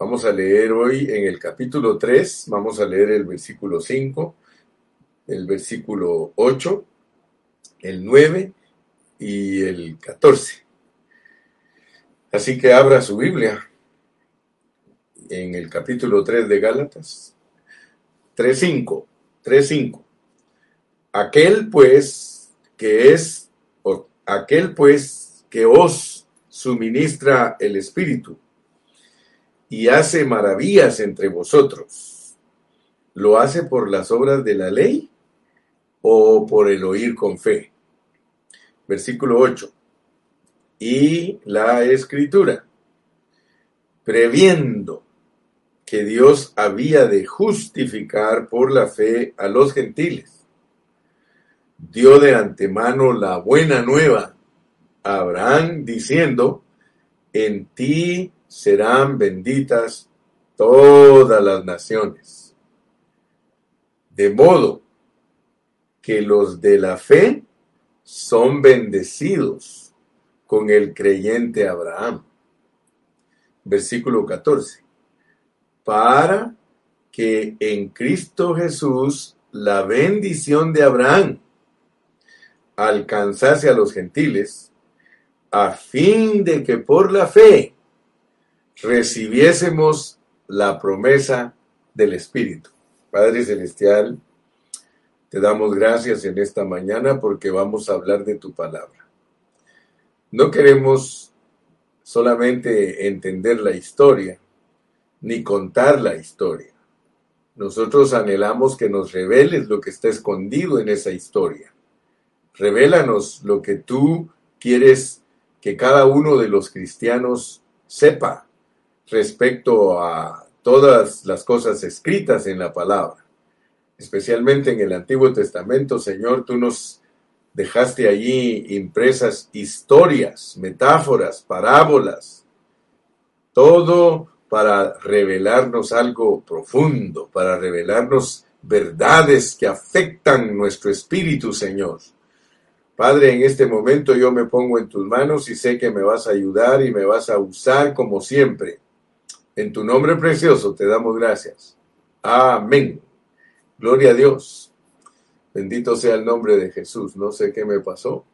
Vamos a leer hoy en el capítulo 3, vamos a leer el versículo 5, el versículo 8, el 9 y el 14. Así que abra su Biblia en el capítulo 3 de Gálatas. 3.5, 3.5. Aquel pues que es, o aquel pues que os suministra el Espíritu y hace maravillas entre vosotros, ¿lo hace por las obras de la ley o por el oír con fe? Versículo 8. Y la escritura, previendo que Dios había de justificar por la fe a los gentiles, dio de antemano la buena nueva a Abraham diciendo, en ti serán benditas todas las naciones. De modo que los de la fe son bendecidos con el creyente Abraham. Versículo 14. Para que en Cristo Jesús la bendición de Abraham alcanzase a los gentiles, a fin de que por la fe recibiésemos la promesa del Espíritu. Padre Celestial, te damos gracias en esta mañana porque vamos a hablar de tu palabra. No queremos solamente entender la historia, ni contar la historia. Nosotros anhelamos que nos reveles lo que está escondido en esa historia. Revélanos lo que tú quieres que cada uno de los cristianos sepa respecto a todas las cosas escritas en la palabra. Especialmente en el Antiguo Testamento, Señor, tú nos dejaste allí impresas historias, metáforas, parábolas, todo para revelarnos algo profundo, para revelarnos verdades que afectan nuestro espíritu, Señor. Padre, en este momento yo me pongo en tus manos y sé que me vas a ayudar y me vas a usar como siempre en tu nombre precioso te damos gracias. Amén. Gloria a Dios. Bendito sea el nombre de Jesús. No sé qué me pasó.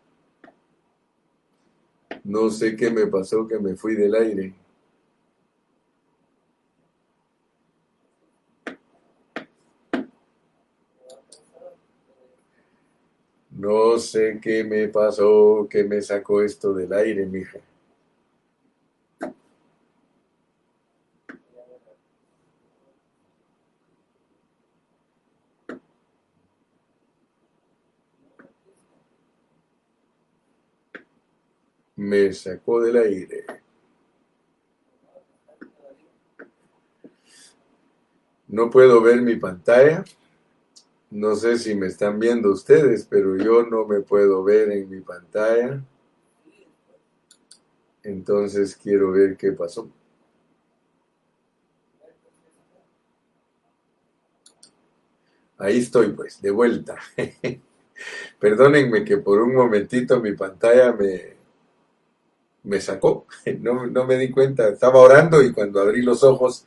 No sé qué me pasó que me fui del aire. No sé qué me pasó que me sacó esto del aire, mija. Me sacó del aire. No puedo ver mi pantalla. No sé si me están viendo ustedes, pero yo no me puedo ver en mi pantalla. Entonces quiero ver qué pasó. Ahí estoy pues, de vuelta. Perdónenme que por un momentito mi pantalla me, me sacó, no, no me di cuenta, estaba orando y cuando abrí los ojos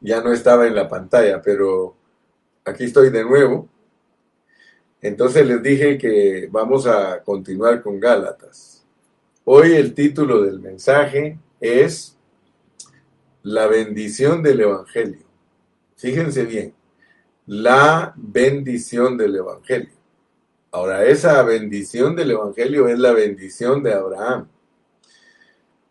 ya no estaba en la pantalla, pero aquí estoy de nuevo. Entonces les dije que vamos a continuar con Gálatas. Hoy el título del mensaje es La bendición del Evangelio. Fíjense bien, la bendición del Evangelio. Ahora, esa bendición del Evangelio es la bendición de Abraham.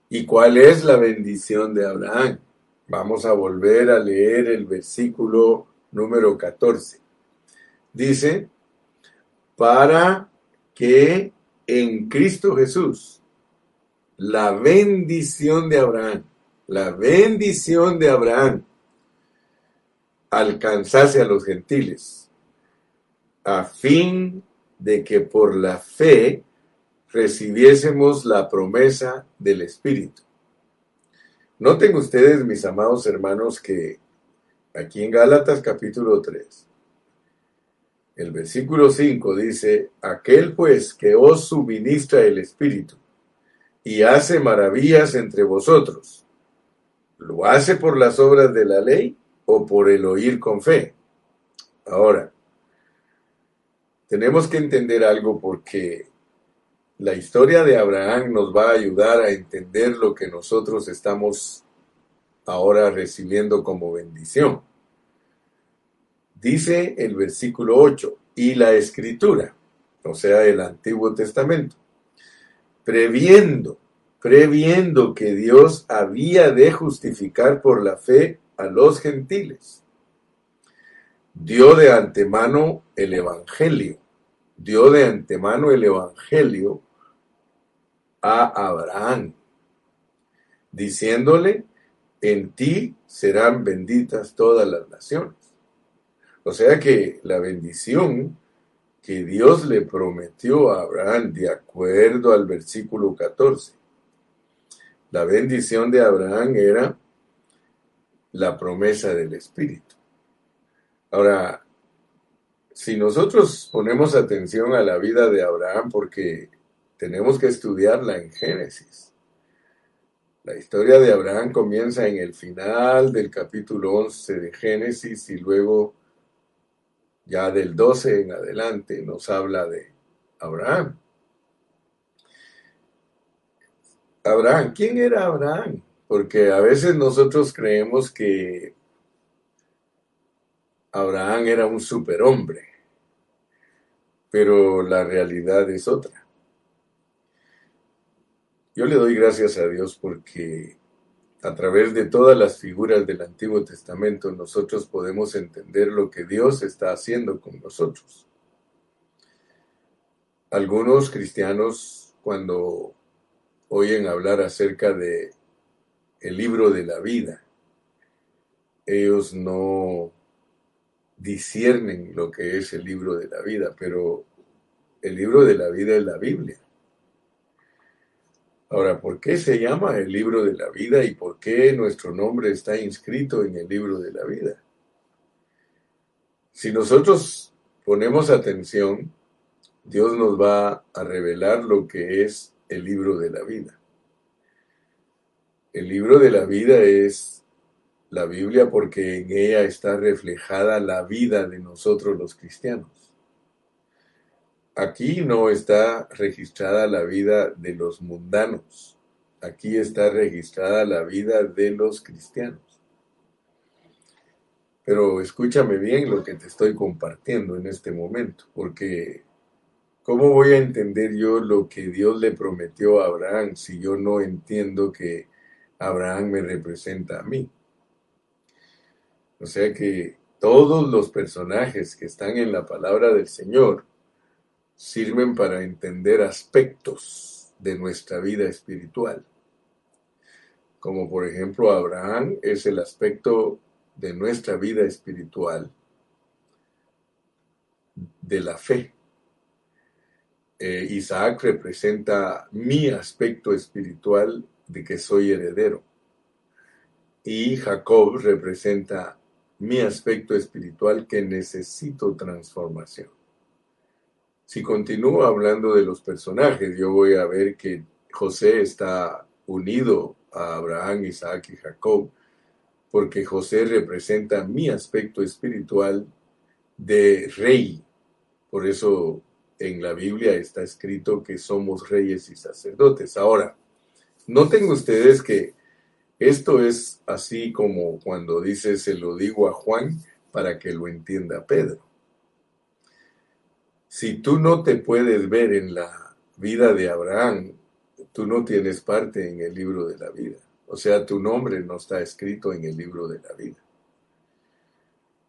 ¿Y cuál es la bendición de Abraham? Vamos a volver a leer el versículo número 14. Dice, para que en Cristo Jesús la bendición de Abraham, la bendición de Abraham alcanzase a los gentiles, a fin de que por la fe recibiésemos la promesa del Espíritu. Noten ustedes, mis amados hermanos, que aquí en Gálatas capítulo 3, el versículo 5 dice, aquel pues que os suministra el Espíritu y hace maravillas entre vosotros, ¿Lo hace por las obras de la ley o por el oír con fe? Ahora, tenemos que entender algo porque la historia de Abraham nos va a ayudar a entender lo que nosotros estamos ahora recibiendo como bendición. Dice el versículo 8, y la escritura, o sea, el Antiguo Testamento, previendo, previendo que Dios había de justificar por la fe a los gentiles. Dio de antemano el Evangelio, dio de antemano el Evangelio a Abraham, diciéndole, en ti serán benditas todas las naciones. O sea que la bendición que Dios le prometió a Abraham, de acuerdo al versículo 14, la bendición de Abraham era la promesa del Espíritu. Ahora, si nosotros ponemos atención a la vida de Abraham, porque tenemos que estudiarla en Génesis, la historia de Abraham comienza en el final del capítulo 11 de Génesis y luego ya del 12 en adelante nos habla de Abraham. Abraham, ¿quién era Abraham? Porque a veces nosotros creemos que Abraham era un superhombre, pero la realidad es otra. Yo le doy gracias a Dios porque a través de todas las figuras del Antiguo Testamento nosotros podemos entender lo que Dios está haciendo con nosotros. Algunos cristianos cuando oyen hablar acerca de el libro de la vida, ellos no disciernen lo que es el libro de la vida, pero el libro de la vida es la Biblia. Ahora, ¿por qué se llama el libro de la vida y por qué nuestro nombre está inscrito en el libro de la vida? Si nosotros ponemos atención, Dios nos va a revelar lo que es el libro de la vida. El libro de la vida es la Biblia porque en ella está reflejada la vida de nosotros los cristianos. Aquí no está registrada la vida de los mundanos, aquí está registrada la vida de los cristianos. Pero escúchame bien lo que te estoy compartiendo en este momento, porque ¿cómo voy a entender yo lo que Dios le prometió a Abraham si yo no entiendo que Abraham me representa a mí? O sea que todos los personajes que están en la palabra del Señor, sirven para entender aspectos de nuestra vida espiritual. Como por ejemplo Abraham es el aspecto de nuestra vida espiritual, de la fe. Eh, Isaac representa mi aspecto espiritual de que soy heredero. Y Jacob representa mi aspecto espiritual que necesito transformación. Si continúo hablando de los personajes, yo voy a ver que José está unido a Abraham, Isaac y Jacob, porque José representa mi aspecto espiritual de rey. Por eso en la Biblia está escrito que somos reyes y sacerdotes. Ahora, noten ustedes que esto es así como cuando dice se lo digo a Juan para que lo entienda Pedro. Si tú no te puedes ver en la vida de Abraham, tú no tienes parte en el libro de la vida. O sea, tu nombre no está escrito en el libro de la vida.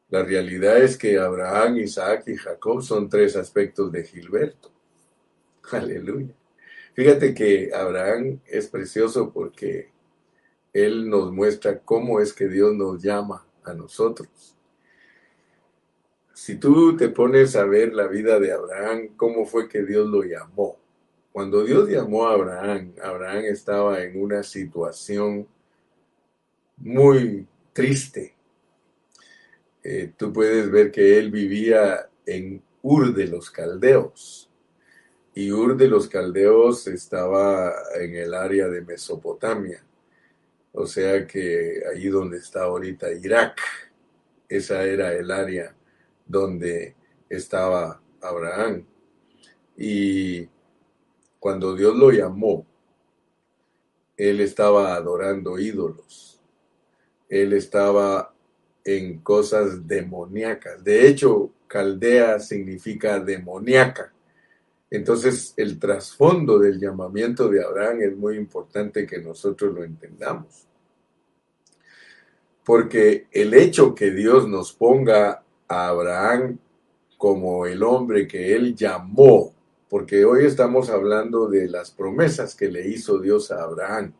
La realidad es que Abraham, Isaac y Jacob son tres aspectos de Gilberto. Aleluya. Fíjate que Abraham es precioso porque él nos muestra cómo es que Dios nos llama a nosotros si tú te pones a ver la vida de Abraham, cómo fue que Dios lo llamó. Cuando Dios llamó a Abraham, Abraham estaba en una situación muy triste. Eh, tú puedes ver que él vivía en Ur de los Caldeos. Y Ur de los Caldeos estaba en el área de Mesopotamia. O sea que ahí donde está ahorita Irak, esa era el área donde estaba Abraham. Y cuando Dios lo llamó, él estaba adorando ídolos. Él estaba en cosas demoníacas. De hecho, Caldea significa demoníaca. Entonces, el trasfondo del llamamiento de Abraham es muy importante que nosotros lo entendamos. Porque el hecho que Dios nos ponga a Abraham como el hombre que él llamó, porque hoy estamos hablando de las promesas que le hizo Dios a Abraham.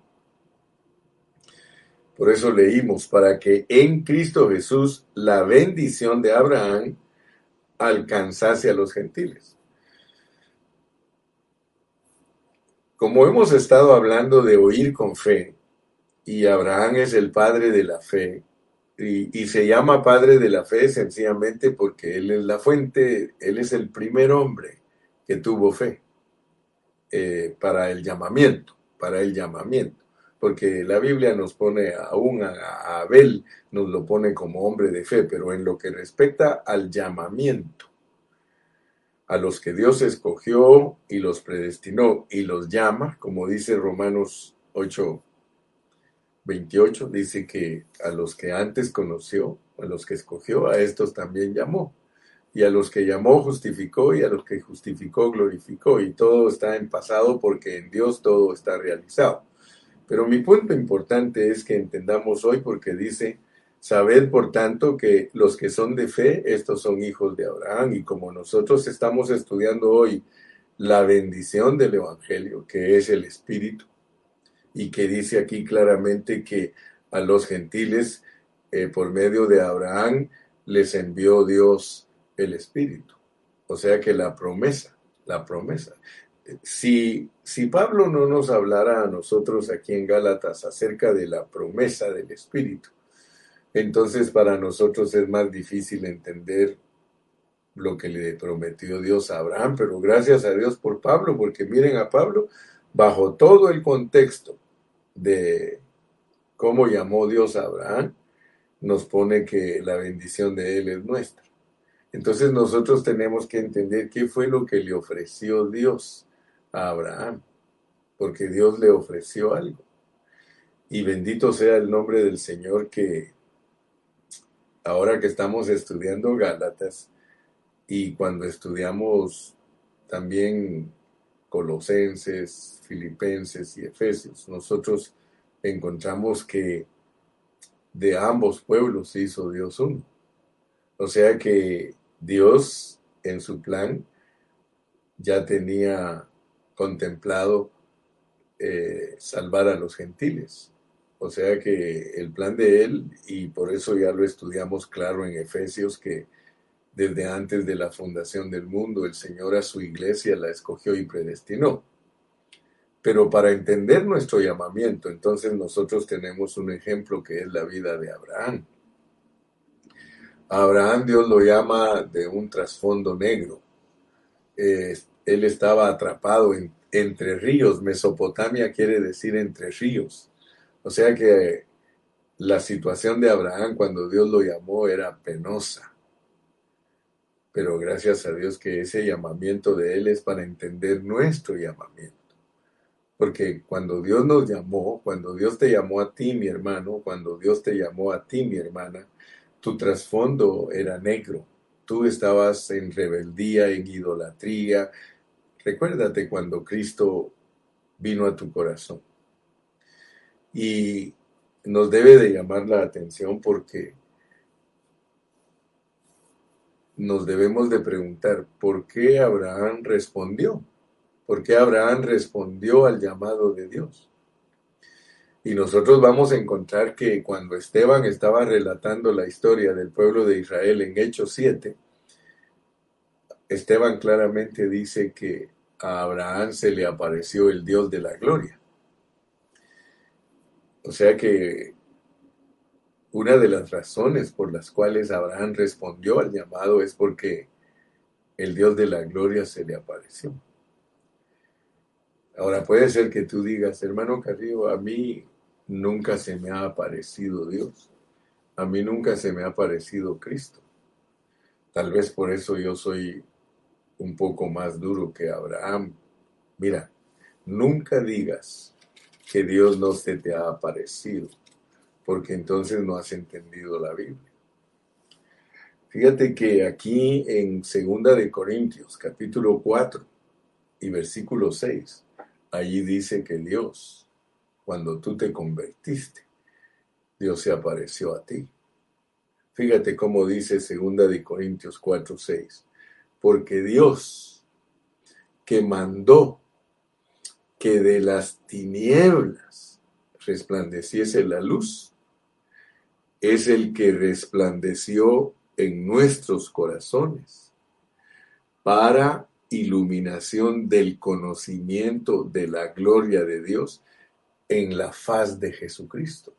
Por eso leímos, para que en Cristo Jesús la bendición de Abraham alcanzase a los gentiles. Como hemos estado hablando de oír con fe, y Abraham es el padre de la fe, y, se llama padre de la fe sencillamente porque él es la fuente, él es el primer hombre que tuvo fe eh, para el llamamiento, para el llamamiento porque la Biblia nos pone aún a, Abel, nos lo pone como hombre de fe, pero en lo que respecta al llamamiento, a los que Dios escogió y los predestinó y los llama, como dice Romanos 8, 28, dice que a los que antes conoció, a los que escogió, a estos también llamó. Y a los que llamó justificó y a los que justificó glorificó. Y todo está en pasado porque en Dios todo está realizado. Pero mi punto importante es que entendamos hoy porque dice, sabed por tanto que los que son de fe, estos son hijos de Abraham. Y como nosotros estamos estudiando hoy la bendición del Evangelio, que es el Espíritu, y que dice aquí claramente que a los gentiles, eh, por medio de Abraham, les envió Dios el Espíritu. O sea que la promesa, la promesa si, si Pablo no nos hablara a nosotros aquí en Gálatas acerca de la promesa del Espíritu, entonces para nosotros es más difícil entender lo que le prometió Dios a Abraham, pero gracias a Dios por Pablo, porque miren a Pablo, bajo todo el contexto de cómo llamó Dios a Abraham, nos pone que la bendición de él es nuestra. Entonces nosotros tenemos que entender qué fue lo que le ofreció Dios a Abraham, porque Dios le ofreció algo. Y bendito sea el nombre del Señor que ahora que estamos estudiando Gálatas y cuando estudiamos también Colosenses, Filipenses y Efesios, nosotros encontramos que de ambos pueblos hizo Dios uno. O sea que Dios en su plan ya tenía contemplado eh, salvar a los gentiles. O sea que el plan de él, y por eso ya lo estudiamos claro en Efesios, que desde antes de la fundación del mundo el Señor a su iglesia la escogió y predestinó. Pero para entender nuestro llamamiento, entonces nosotros tenemos un ejemplo que es la vida de Abraham. Abraham Dios lo llama de un trasfondo negro. Él estaba atrapado en, entre ríos. Mesopotamia quiere decir entre ríos. O sea que la situación de Abraham cuando Dios lo llamó era penosa. Pero gracias a Dios que ese llamamiento de Él es para entender nuestro llamamiento. Porque cuando Dios nos llamó, cuando Dios te llamó a ti, mi hermano, cuando Dios te llamó a ti, mi hermana, tu trasfondo era negro. Tú estabas en rebeldía, en idolatría, Recuérdate cuando Cristo vino a tu corazón. Y nos debe de llamar la atención porque nos debemos de preguntar por qué Abraham respondió. ¿Por qué Abraham respondió al llamado de Dios? Y nosotros vamos a encontrar que cuando Esteban estaba relatando la historia del pueblo de Israel en Hechos 7, Esteban claramente dice que a Abraham se le apareció el Dios de la gloria. O sea que una de las razones por las cuales Abraham respondió al llamado es porque el Dios de la gloria se le apareció. Ahora puede ser que tú digas, hermano Carrillo, a mí nunca se me ha aparecido Dios. A mí nunca se me ha aparecido Cristo. Tal vez por eso yo soy un poco más duro que Abraham. Mira, nunca digas que Dios no se te ha aparecido, porque entonces no has entendido la Biblia. Fíjate que aquí en Segunda de Corintios, capítulo 4 y versículo 6, allí dice que Dios, cuando tú te convertiste, Dios se apareció a ti. Fíjate cómo dice Segunda de Corintios 4, 6. Porque Dios que mandó que de las tinieblas resplandeciese la luz, es el que resplandeció en nuestros corazones para iluminación del conocimiento de la gloria de Dios en la faz de Jesucristo.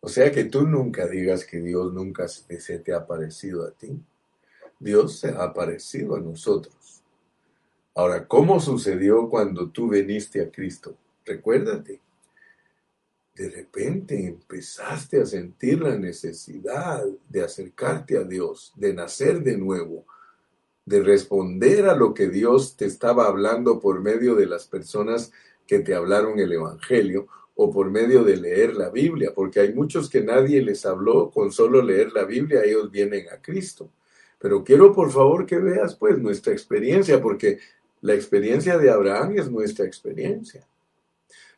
O sea que tú nunca digas que Dios nunca se te ha aparecido a ti. Dios se ha aparecido a nosotros. Ahora, ¿cómo sucedió cuando tú viniste a Cristo? Recuérdate, de repente empezaste a sentir la necesidad de acercarte a Dios, de nacer de nuevo, de responder a lo que Dios te estaba hablando por medio de las personas que te hablaron el Evangelio o por medio de leer la Biblia, porque hay muchos que nadie les habló con solo leer la Biblia, ellos vienen a Cristo. Pero quiero por favor que veas pues nuestra experiencia, porque la experiencia de Abraham es nuestra experiencia.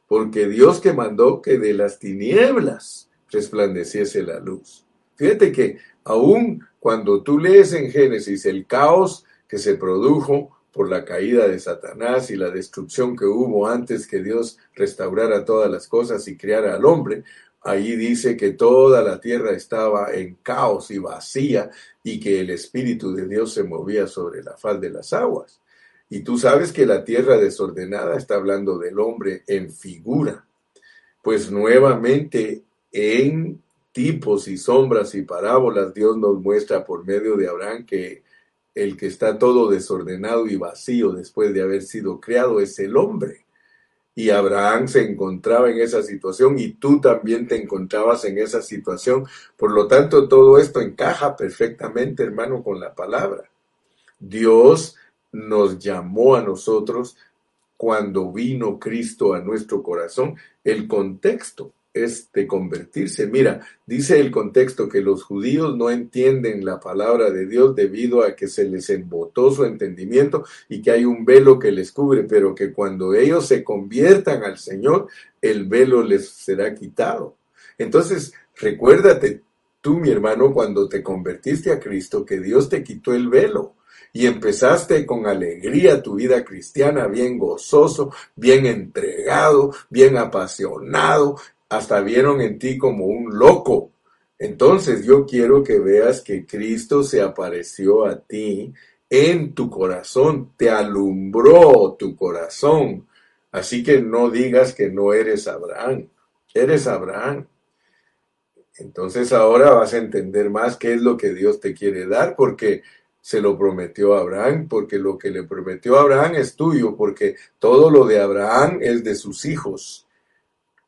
Porque Dios que mandó que de las tinieblas resplandeciese la luz. Fíjate que aún cuando tú lees en Génesis el caos que se produjo por la caída de Satanás y la destrucción que hubo antes que Dios restaurara todas las cosas y creara al hombre, ahí dice que toda la tierra estaba en caos y vacía y que el Espíritu de Dios se movía sobre la faz de las aguas. Y tú sabes que la tierra desordenada está hablando del hombre en figura. Pues nuevamente en tipos y sombras y parábolas Dios nos muestra por medio de Abraham que el que está todo desordenado y vacío después de haber sido creado es el hombre. Y Abraham se encontraba en esa situación y tú también te encontrabas en esa situación. Por lo tanto, todo esto encaja perfectamente, hermano, con la palabra. Dios nos llamó a nosotros cuando vino Cristo a nuestro corazón. El contexto es de convertirse. Mira, dice el contexto que los judíos no entienden la palabra de Dios debido a que se les embotó su entendimiento y que hay un velo que les cubre, pero que cuando ellos se conviertan al Señor, el velo les será quitado. Entonces, recuérdate tú, mi hermano, cuando te convertiste a Cristo, que Dios te quitó el velo y empezaste con alegría tu vida cristiana, bien gozoso, bien entregado, bien apasionado, hasta vieron en ti como un loco. Entonces yo quiero que veas que Cristo se apareció a ti en tu corazón, te alumbró tu corazón. Así que no digas que no eres Abraham, eres Abraham. Entonces ahora vas a entender más qué es lo que Dios te quiere dar, porque se lo prometió a Abraham, porque lo que le prometió a Abraham es tuyo, porque todo lo de Abraham es de sus hijos.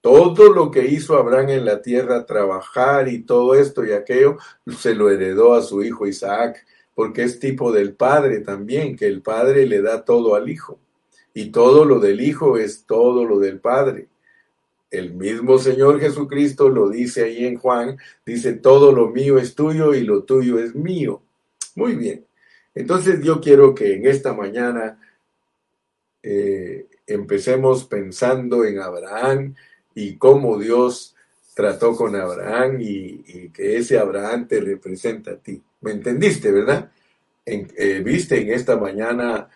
Todo lo que hizo Abraham en la tierra, trabajar y todo esto y aquello, se lo heredó a su hijo Isaac, porque es tipo del padre también, que el padre le da todo al hijo. Y todo lo del hijo es todo lo del padre. El mismo Señor Jesucristo lo dice ahí en Juan, dice, todo lo mío es tuyo y lo tuyo es mío. Muy bien. Entonces yo quiero que en esta mañana eh, empecemos pensando en Abraham, y cómo Dios trató con Abraham y, que ese Abraham te representa a ti. ¿Me entendiste, verdad? Eh, viste en esta mañana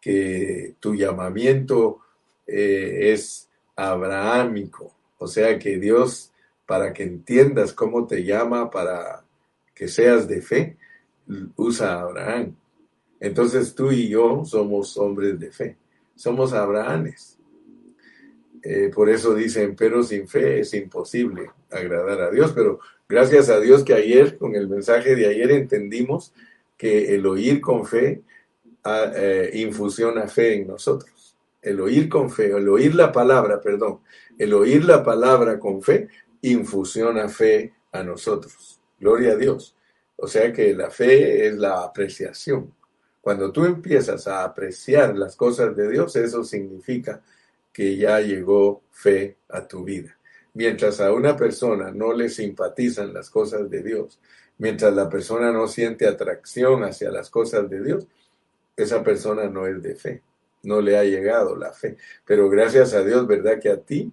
que tu llamamiento eh, es abrahámico, o sea que Dios, para que entiendas cómo te llama, para que seas de fe, usa a Abraham. Entonces tú y yo somos hombres de fe, somos Abrahames. Eh, por eso dicen, pero sin fe es imposible agradar a Dios. Pero gracias a Dios que ayer, con el mensaje de ayer, entendimos que el oír con fe ah, eh, infusiona fe en nosotros. El oír con fe, el oír la palabra, perdón, el oír la palabra con fe infusiona fe a nosotros. Gloria a Dios. O sea que la fe es la apreciación. Cuando tú empiezas a apreciar las cosas de Dios, eso significa que ya llegó fe a tu vida. Mientras a una persona no le simpatizan las cosas de Dios, mientras la persona no siente atracción hacia las cosas de Dios, esa persona no es de fe, no le ha llegado la fe. Pero gracias a Dios, ¿verdad que a ti,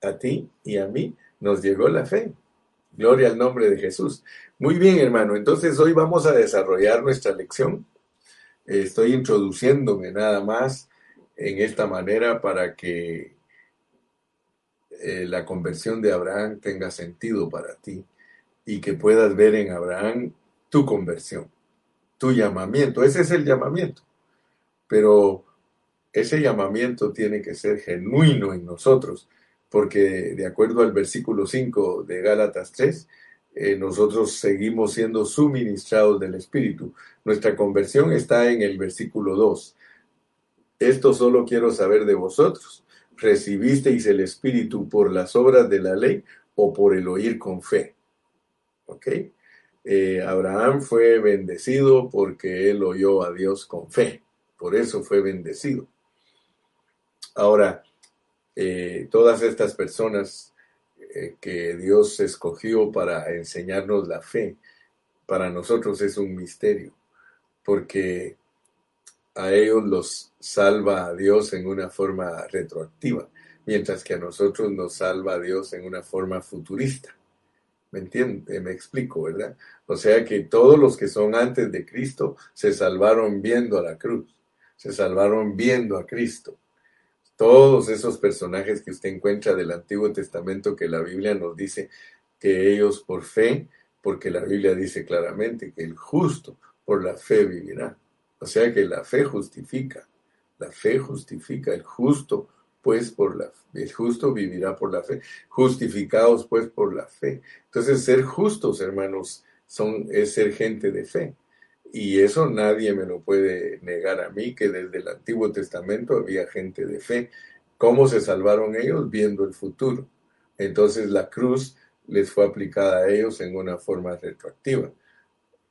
a ti y a mí nos llegó la fe? Gloria al nombre de Jesús. Muy bien, hermano. Entonces hoy vamos a desarrollar nuestra lección. Estoy introduciéndome nada más en esta manera para que eh, la conversión de Abraham tenga sentido para ti y que puedas ver en Abraham tu conversión, tu llamamiento. Ese es el llamamiento. Pero ese llamamiento tiene que ser genuino en nosotros, porque de acuerdo al versículo 5 de Gálatas 3, eh, nosotros seguimos siendo suministrados del Espíritu. Nuestra conversión está en el versículo 2. Esto solo quiero saber de vosotros. ¿Recibisteis el Espíritu por las obras de la ley o por el oír con fe? ¿Ok? Eh, Abraham fue bendecido porque él oyó a Dios con fe. Por eso fue bendecido. Ahora, eh, todas estas personas eh, que Dios escogió para enseñarnos la fe, para nosotros es un misterio, porque a ellos los salva Dios en una forma retroactiva, mientras que a nosotros nos salva Dios en una forma futurista. ¿Me entiende? Me explico, ¿verdad? O sea que todos los que son antes de Cristo se salvaron viendo a la cruz, se salvaron viendo a Cristo. Todos esos personajes que usted encuentra del Antiguo Testamento que la Biblia nos dice que ellos por fe, porque la Biblia dice claramente que el justo por la fe vivirá. O sea que la fe justifica, la fe justifica, el justo pues por la el justo vivirá por la fe, justificados pues por la fe. Entonces ser justos, hermanos, son es ser gente de fe. Y eso nadie me lo puede negar a mí, que desde el Antiguo Testamento había gente de fe. ¿Cómo se salvaron ellos? Viendo el futuro. Entonces la cruz les fue aplicada a ellos en una forma retroactiva.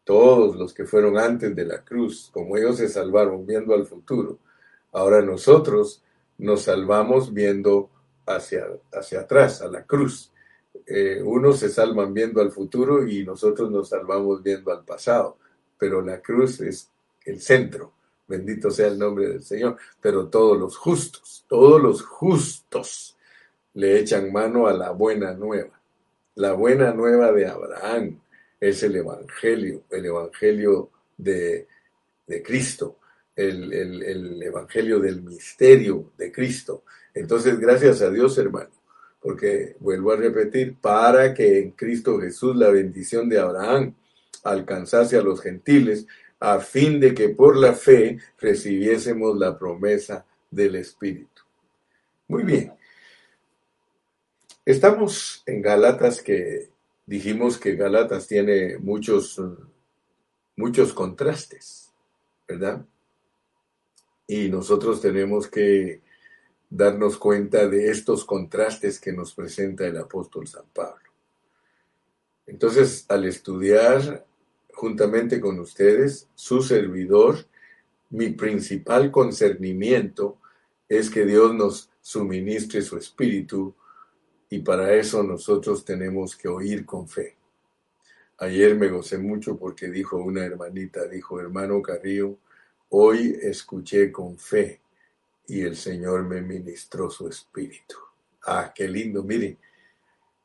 Todos los que fueron antes de la cruz, como ellos se salvaron viendo al futuro, ahora nosotros nos salvamos viendo hacia, hacia atrás, a la cruz. Eh, unos se salvan viendo al futuro y nosotros nos salvamos viendo al pasado, pero la cruz es el centro. Bendito sea el nombre del Señor. Pero todos los justos, todos los justos le echan mano a la buena nueva. La buena nueva de Abraham es el Evangelio, el Evangelio de, de Cristo el, Evangelio del misterio de Cristo. Entonces, gracias a Dios, hermano, porque vuelvo a repetir, para que en Cristo Jesús la bendición de Abraham alcanzase a los gentiles, a fin de que por la fe recibiésemos la promesa del Espíritu. Muy bien. Estamos en Galatas que dijimos que Galatas tiene muchos, muchos contrastes, ¿verdad? y nosotros tenemos que darnos cuenta de estos contrastes que nos presenta el apóstol San Pablo. Entonces, al estudiar juntamente con ustedes, su servidor, mi principal concernimiento es que Dios nos suministre su espíritu y para eso nosotros tenemos que oír con fe. Ayer me gocé mucho porque dijo una hermanita, dijo, hermano Carrillo, Hoy escuché con fe y el Señor me ministró su espíritu. Ah, qué lindo, miren,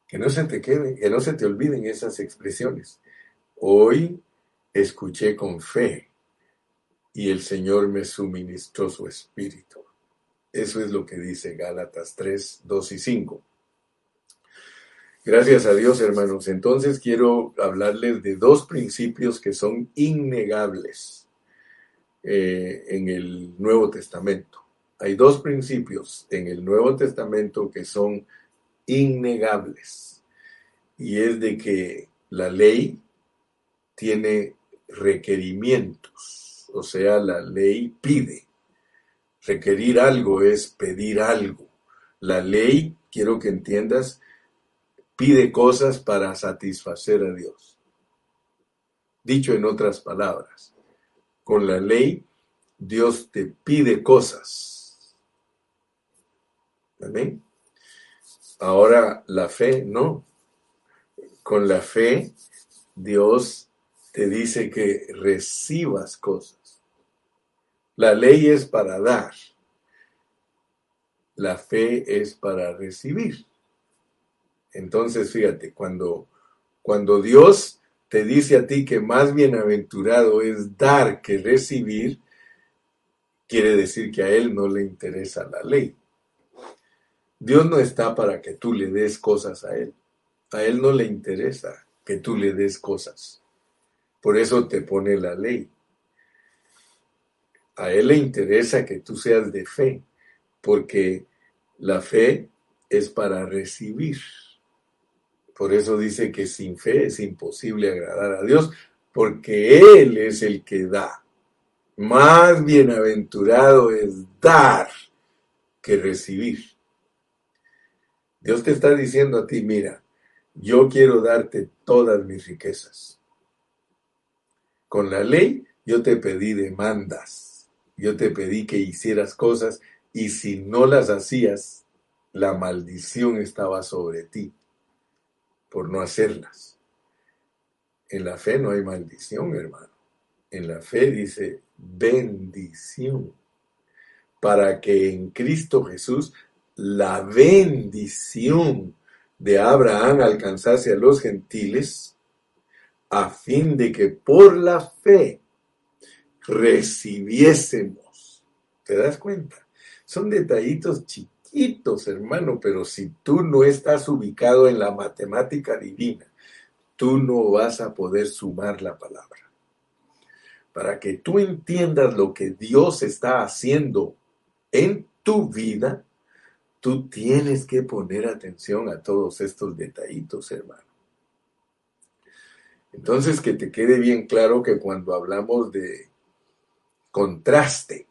que no se te queden, que no se te olviden esas expresiones. Hoy escuché con fe y el Señor me suministró su espíritu. Eso es lo que dice Gálatas 3, 2 y 5. Gracias a Dios, hermanos. Entonces quiero hablarles de dos principios que son innegables eh, en el Nuevo Testamento. Hay dos principios en el Nuevo Testamento que son innegables y es de que la ley tiene requerimientos, o sea, la ley pide Requerir algo es pedir algo. La ley, quiero que entiendas, pide cosas para satisfacer a Dios. Dicho en otras palabras, con la ley Dios te pide cosas. Amén. Ahora la fe no. Con la fe Dios te dice que recibas cosas. La ley es para dar. La fe es para recibir. Entonces, fíjate, cuando, cuando Dios te dice a ti que más bienaventurado es dar que recibir, quiere decir que a Él no le interesa la ley. Dios no está para que tú le des cosas a Él. A Él no le interesa que tú le des cosas. Por eso te pone la ley. A Él le interesa que tú seas de fe, porque la fe es para recibir. Por eso dice que sin fe es imposible agradar a Dios, porque Él es el que da. Más bienaventurado es dar que recibir. Dios te está diciendo a ti, mira, yo quiero darte todas mis riquezas. Con la ley yo te pedí demandas, yo te pedí que hicieras cosas y si no las hacías, la maldición estaba sobre ti por no hacerlas. En la fe no hay maldición, hermano. En la fe dice bendición. Para que en Cristo Jesús la bendición de Abraham alcanzase a los gentiles, a fin de que por la fe recibiésemos. ¿Te das cuenta? Son detallitos chiquitos hermano, pero si tú no estás ubicado en la matemática divina, tú no vas a poder sumar la palabra. Para que tú entiendas lo que Dios está haciendo en tu vida, tú tienes que poner atención a todos estos detallitos, hermano. Entonces, que te quede bien claro que cuando hablamos de contraste,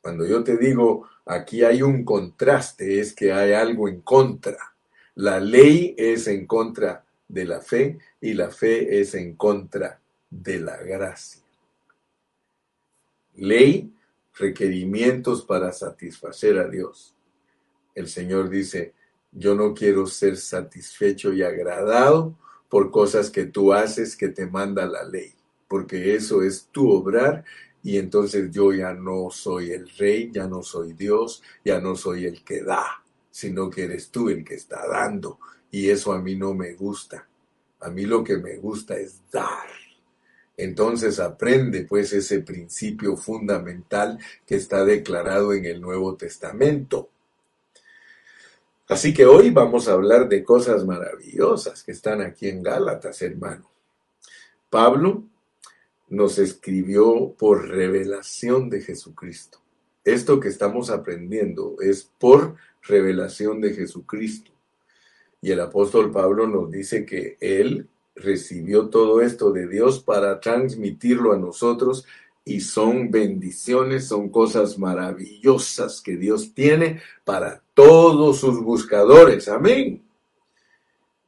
cuando yo te digo, aquí hay un contraste, es que hay algo en contra. La ley es en contra de la fe y la fe es en contra de la gracia. Ley, requerimientos para satisfacer a Dios. El Señor dice, yo no quiero ser satisfecho y agradado por cosas que tú haces que te manda la ley, porque eso es tu obrar y entonces yo ya no soy el rey, ya no soy Dios, ya no soy el que da, sino que eres tú el que está dando. Y eso a mí no me gusta. A mí lo que me gusta es dar. Entonces aprende pues ese principio fundamental que está declarado en el Nuevo Testamento. Así que hoy vamos a hablar de cosas maravillosas que están aquí en Gálatas, hermano. Pablo nos escribió por revelación de Jesucristo. Esto que estamos aprendiendo es por revelación de Jesucristo. Y el apóstol Pablo nos dice que él recibió todo esto de Dios para transmitirlo a nosotros y son bendiciones, son cosas maravillosas que Dios tiene para todos sus buscadores. Amén.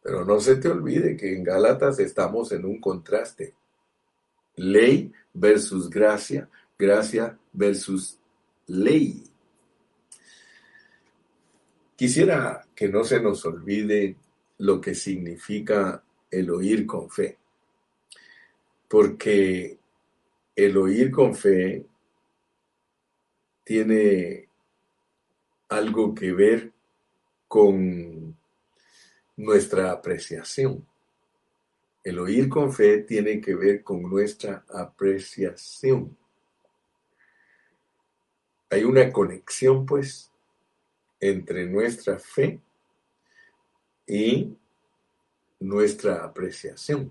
Pero no se te olvide que en Gálatas estamos en un contraste ley versus gracia, gracia versus ley. Quisiera que no se nos olvide lo que significa el oír con fe, porque el oír con fe tiene algo que ver con nuestra apreciación. El oír con fe tiene que ver con nuestra apreciación. Hay una conexión, pues, entre nuestra fe y nuestra apreciación.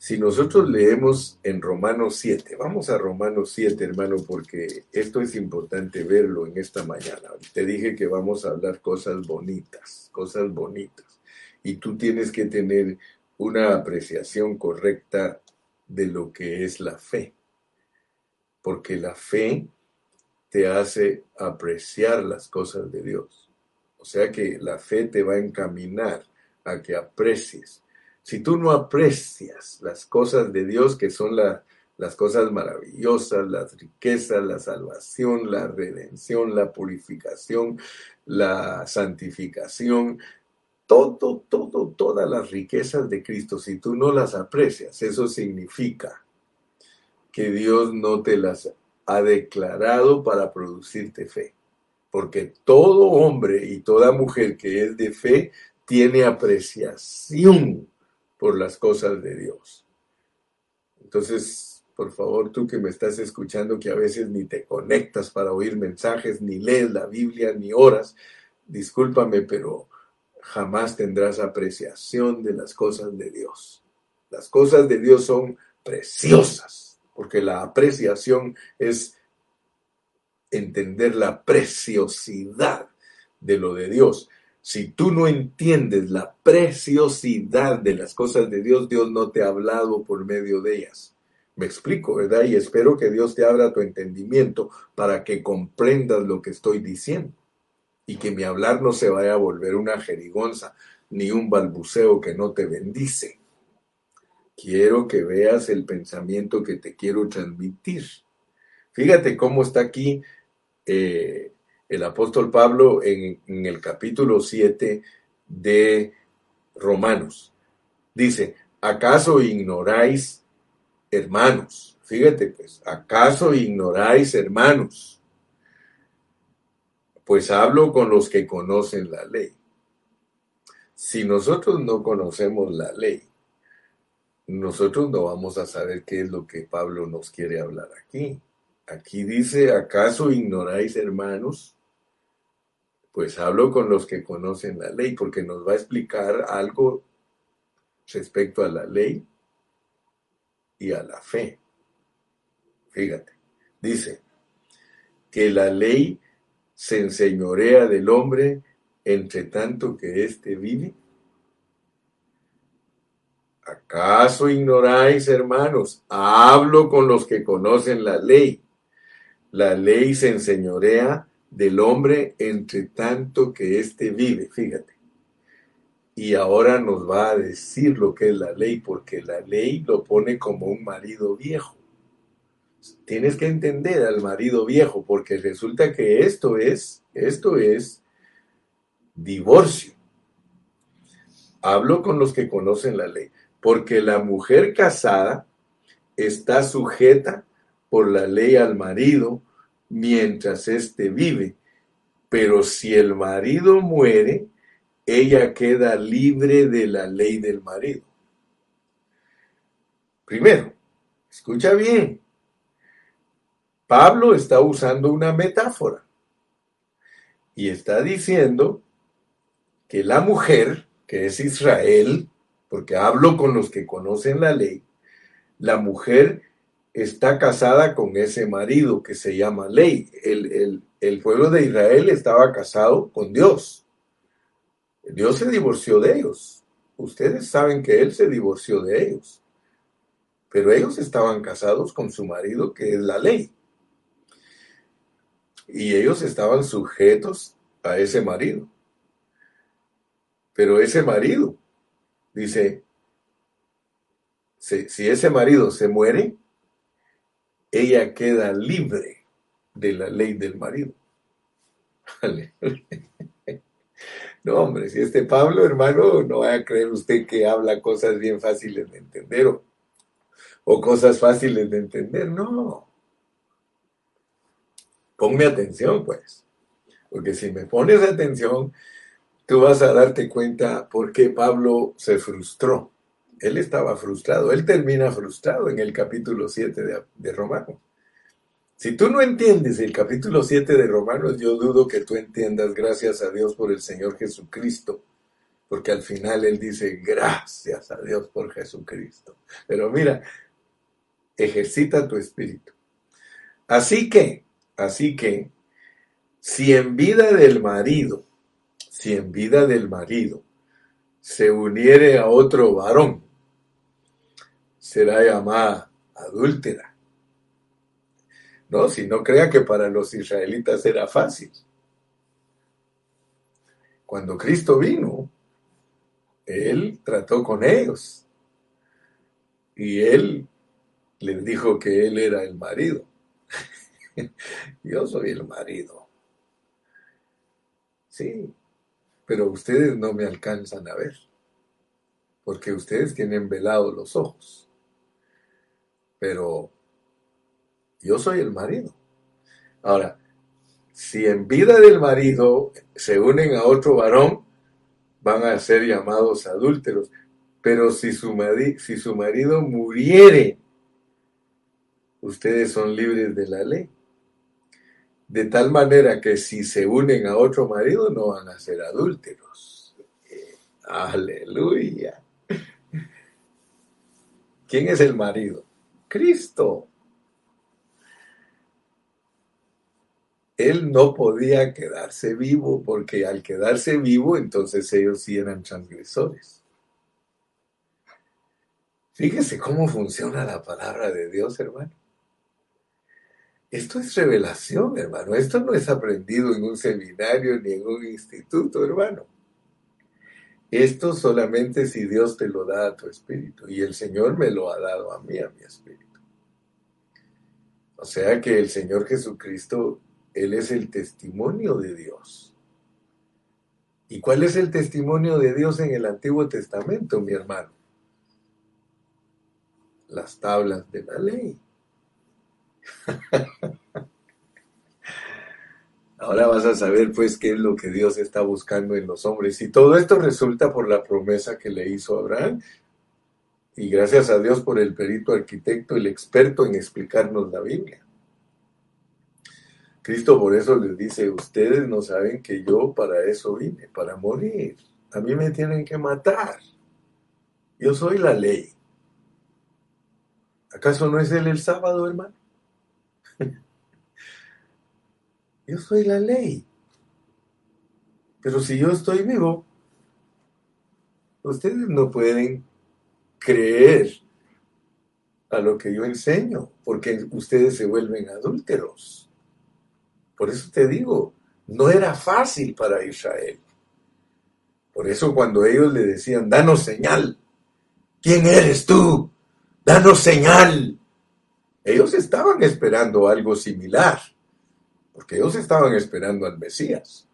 Si nosotros leemos en Romanos 7, vamos a Romanos 7, hermano, porque esto es importante verlo en esta mañana. Te dije que vamos a hablar cosas bonitas, cosas bonitas. Y tú tienes que tener una apreciación correcta de lo que es la fe. Porque la fe te hace apreciar las cosas de Dios. O sea que la fe te va a encaminar a que aprecies. Si tú no aprecias las cosas de Dios, que son las cosas maravillosas, las riquezas, la salvación, la redención, la purificación, la santificación, todo, todo, todas las riquezas de Cristo, si tú no las aprecias, eso significa que Dios no te las ha declarado para producirte fe. Porque todo hombre y toda mujer que es de fe tiene apreciación por las cosas de Dios. Entonces, por favor, tú que me estás escuchando, que a veces ni te conectas para oír mensajes, ni lees la Biblia, ni oras, discúlpame, pero jamás tendrás apreciación de las cosas de Dios. Las cosas de Dios son preciosas porque la apreciación es entender la preciosidad de lo de Dios. Si tú no entiendes la preciosidad de las cosas de Dios, Dios no te ha hablado por medio de ellas. Me explico, ¿verdad? Y espero que Dios te abra tu entendimiento para que comprendas lo que estoy diciendo y que mi hablar no se vaya a volver una jerigonza ni un balbuceo que no te bendice. Quiero que veas el pensamiento que te quiero transmitir. Fíjate cómo está aquí eh, el apóstol Pablo en, el capítulo 7 de Romanos. Dice, ¿acaso ignoráis, hermanos? Fíjate pues, ¿acaso ignoráis, hermanos? Pues hablo con los que conocen la ley. Si nosotros no conocemos la ley, nosotros no vamos a saber qué es lo que Pablo nos quiere hablar aquí. Aquí dice, ¿acaso ignoráis, hermanos? Pues hablo con los que conocen la ley, porque nos va a explicar algo respecto a la ley y a la fe. Fíjate, dice que la ley se enseñorea del hombre entre tanto que éste vive ¿Acaso ignoráis, hermanos? Hablo con los que conocen la ley. La ley se enseñorea del hombre entre tanto que éste vive, fíjate. Y ahora nos va a decir lo que es la ley, porque la ley lo pone como un marido viejo. Tienes que entender al marido viejo, porque resulta que esto es, esto es divorcio. Hablo con los que conocen la ley porque la mujer casada está sujeta por la ley al marido mientras éste vive, pero si el marido muere, ella queda libre de la ley del marido. Primero, escucha bien, Pablo está usando una metáfora y está diciendo que la mujer, que es Israel, porque hablo con los que conocen la ley, la mujer está casada con ese marido que se llama ley. El, el, pueblo de Israel estaba casado con Dios. Dios se divorció de ellos. Ustedes saben que Él se divorció de ellos. Pero ellos estaban casados con su marido, que es la ley. Y ellos estaban sujetos a ese marido. Pero ese marido dice, si, ese marido se muere, ella queda libre de la ley del marido. No, hombre, si este Pablo, hermano, no vaya a creer usted que habla cosas bien fáciles de entender o, o cosas fáciles de entender, no. Ponme atención, pues, porque si me pones atención, tú vas a darte cuenta por qué Pablo se frustró. Él estaba frustrado, él termina frustrado en el capítulo 7 de, de Romanos. Si tú no entiendes el capítulo 7 de Romanos, yo dudo que tú entiendas gracias a Dios por el Señor Jesucristo, porque al final Él dice gracias a Dios por Jesucristo. Pero mira, ejercita tu espíritu. Así que, así que, si en vida del marido si en vida del marido se uniere a otro varón, será llamada adúltera. No, si no crea que para los israelitas era fácil. Cuando Cristo vino, Él trató con ellos. Y Él les dijo que Él era el marido. Yo soy el marido. Sí, pero ustedes no me alcanzan a ver, porque ustedes tienen velados los ojos. Pero yo soy el marido. Ahora, si en vida del marido se unen a otro varón, van a ser llamados adúlteros. Pero si su, si su marido muriere, ustedes son libres de la ley. De tal manera que si se unen a otro marido no van a ser adúlteros. Aleluya. ¿Quién es el marido? Cristo. Él no podía quedarse vivo porque al quedarse vivo entonces ellos sí eran transgresores. Fíjese cómo funciona la palabra de Dios, hermano. Esto es revelación, hermano. Esto no es aprendido en un seminario ni en un instituto, hermano. Esto solamente si Dios te lo da a tu espíritu. Y el Señor me lo ha dado a mí, a mi espíritu. O sea que el Señor Jesucristo, Él es el testimonio de Dios. ¿Y cuál es el testimonio de Dios en el Antiguo Testamento, mi hermano? Las tablas de la ley. Ahora vas a saber pues qué es lo que Dios está buscando en los hombres. Y todo esto resulta por la promesa que le hizo Abraham. Y gracias a Dios por el perito arquitecto, el experto en explicarnos la Biblia. Cristo por eso les dice, ustedes no saben que yo para eso vine, para morir. A mí me tienen que matar. Yo soy la ley. ¿Acaso no es él el sábado, hermano? Yo soy la ley. Pero si yo estoy vivo, ustedes no pueden creer a lo que yo enseño, porque ustedes se vuelven adúlteros. Por eso te digo, no era fácil para Israel. Por eso cuando ellos le decían, danos señal, ¿quién eres tú? Danos señal. Ellos estaban esperando algo similar, porque ellos estaban esperando al Mesías.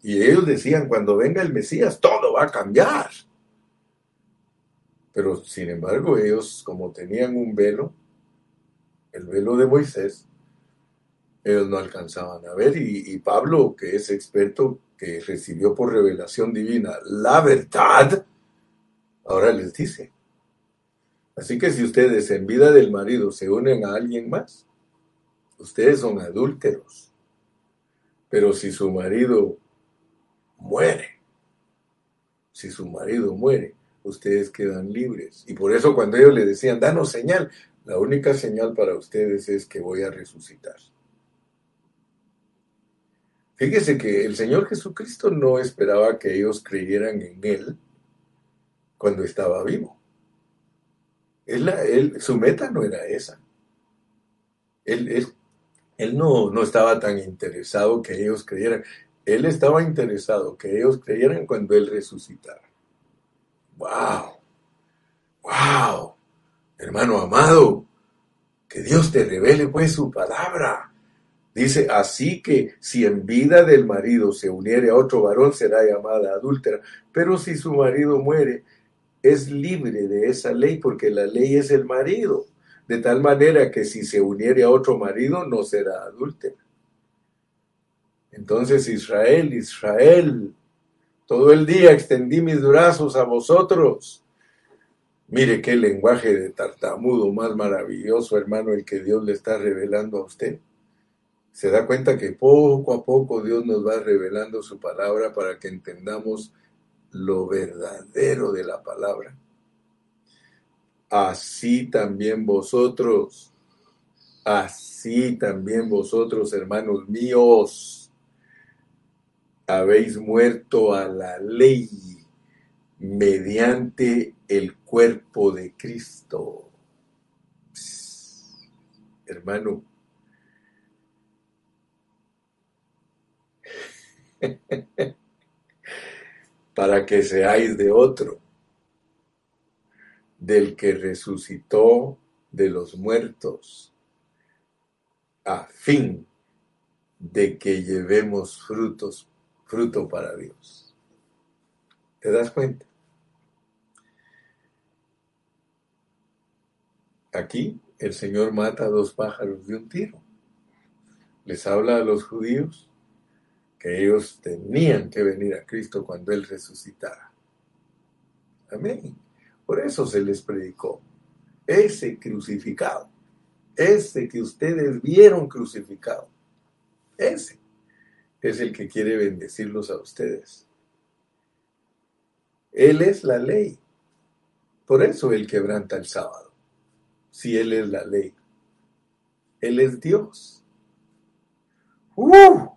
Y ellos decían, cuando venga el Mesías, todo va a cambiar. Pero sin embargo, ellos, como tenían un velo, el velo de Moisés, ellos no alcanzaban a ver. Y, y, Pablo, que es experto, que recibió por revelación divina la verdad, ahora les dice, Así que si ustedes en vida del marido se unen a alguien más, ustedes son adúlteros. Pero si su marido muere, si su marido muere, ustedes quedan libres. Y por eso cuando ellos le decían, danos señal, la única señal para ustedes es que voy a resucitar. Fíjese que el Señor Jesucristo no esperaba que ellos creyeran en Él cuando estaba vivo. Su meta no era esa. Él, él, no, no estaba tan interesado que ellos creyeran. Él estaba interesado que ellos creyeran cuando Él resucitara. ¡Wow! ¡Wow! Hermano amado, que Dios te revele pues su palabra. Dice, así que si en vida del marido se uniere a otro varón, será llamada adúltera. Pero si su marido muere, es libre de esa ley porque la ley es el marido, de tal manera que si se uniere a otro marido no será adúltera. Entonces Israel, Israel, todo el día extendí mis brazos a vosotros. Mire qué lenguaje de tartamudo más maravilloso, hermano, el que Dios le está revelando a usted. Se da cuenta que poco a poco Dios nos va revelando su palabra para que entendamos lo verdadero de la palabra así también vosotros, así también vosotros, hermanos míos, habéis muerto a la ley mediante el cuerpo de Cristo. Hermano, para que seáis de otro del que resucitó de los muertos, a fin de que llevemos frutos, fruto para Dios. ¿Te das cuenta? Aquí el Señor mata a dos pájaros de un tiro. Les habla a los judíos que ellos tenían que venir a Cristo cuando Él resucitara. Amén. Por eso se les predicó. Ese crucificado, ese que ustedes vieron crucificado, ese es el que quiere bendecirlos a ustedes. Él es la ley. Por eso Él quebranta el sábado. Si Él es la ley. Él es Dios. ¡Uh!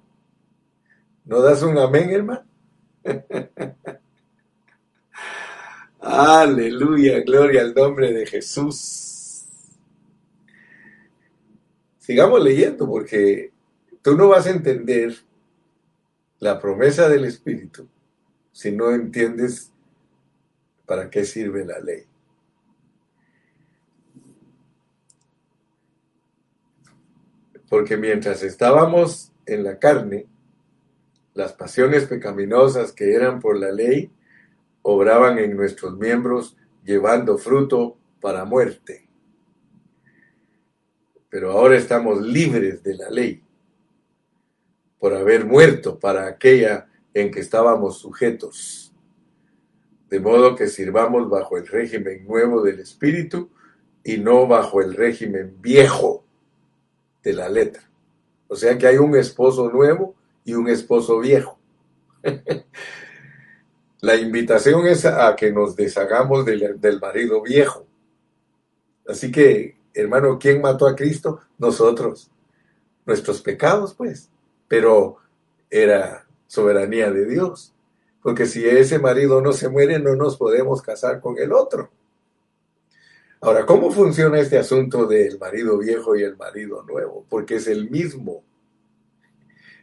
¿No das un amén, hermano? Aleluya, gloria al nombre de Jesús. Sigamos leyendo porque tú no vas a entender la promesa del Espíritu si no entiendes para qué sirve la ley. Porque mientras estábamos en la carne, las pasiones pecaminosas que eran por la ley obraban en nuestros miembros llevando fruto para muerte. Pero ahora estamos libres de la ley por haber muerto para aquella en que estábamos sujetos. De modo que sirvamos bajo el régimen nuevo del Espíritu y no bajo el régimen viejo de la letra. O sea que hay un esposo nuevo y un esposo viejo. la invitación es a que nos deshagamos del, del marido viejo. Así que, hermano, ¿quién mató a Cristo? Nosotros. Nuestros pecados, pues. Pero era soberanía de Dios. Porque si ese marido no se muere, no nos podemos casar con el otro. Ahora, ¿cómo funciona este asunto del marido viejo y el marido nuevo? Porque es el mismo.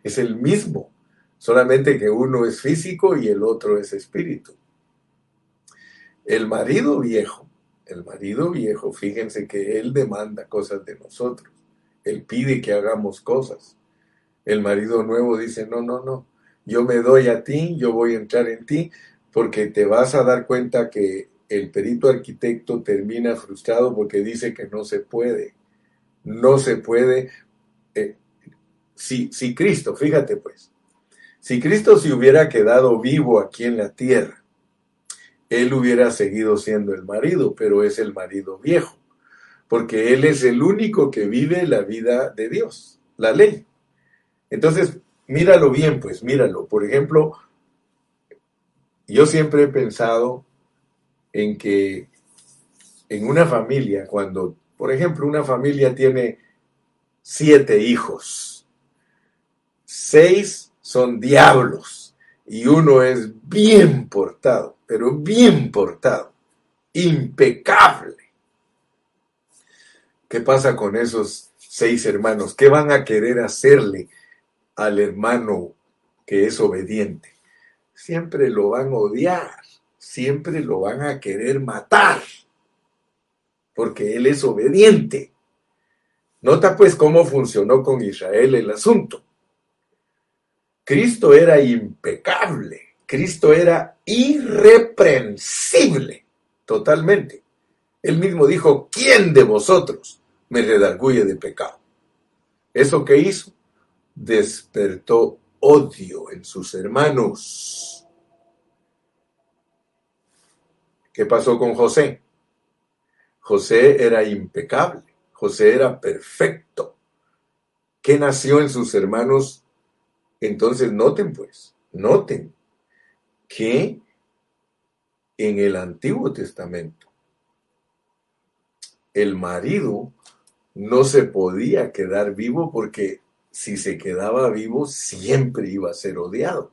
Es el mismo. Solamente que uno es físico y el otro es espíritu. El marido viejo, el marido viejo, fíjense que él demanda cosas de nosotros. Él pide que hagamos cosas. El marido nuevo dice, no, no, no, yo me doy a ti, yo voy a entrar en ti, porque te vas a dar cuenta que el perito arquitecto termina frustrado porque dice que no se puede. No se puede. Eh, si, si Cristo, fíjate pues, si Cristo se hubiera quedado vivo aquí en la tierra, él hubiera seguido siendo el marido, pero es el marido viejo, porque él es el único que vive la vida de Dios, la ley. Entonces, míralo bien, pues, míralo. Por ejemplo, yo siempre he pensado en que en una familia, cuando, por ejemplo, una familia tiene siete hijos, seis son diablos y uno es bien portado, pero bien portado, impecable. ¿Qué pasa con esos seis hermanos? ¿Qué van a querer hacerle al hermano que es obediente? Siempre lo van a odiar siempre lo van a querer matar, porque él es obediente. Nota pues cómo funcionó con Israel el asunto. Cristo era impecable, Cristo era irreprensible, totalmente. Él mismo dijo, ¿quién de vosotros me redarguye de pecado? ¿Eso que hizo? Despertó odio en sus hermanos ¿Qué pasó con José? José era impecable, José era perfecto. ¿Qué nació en sus hermanos? Entonces noten pues, noten que en el Antiguo Testamento el marido no se podía quedar vivo porque si se quedaba vivo siempre iba a ser odiado.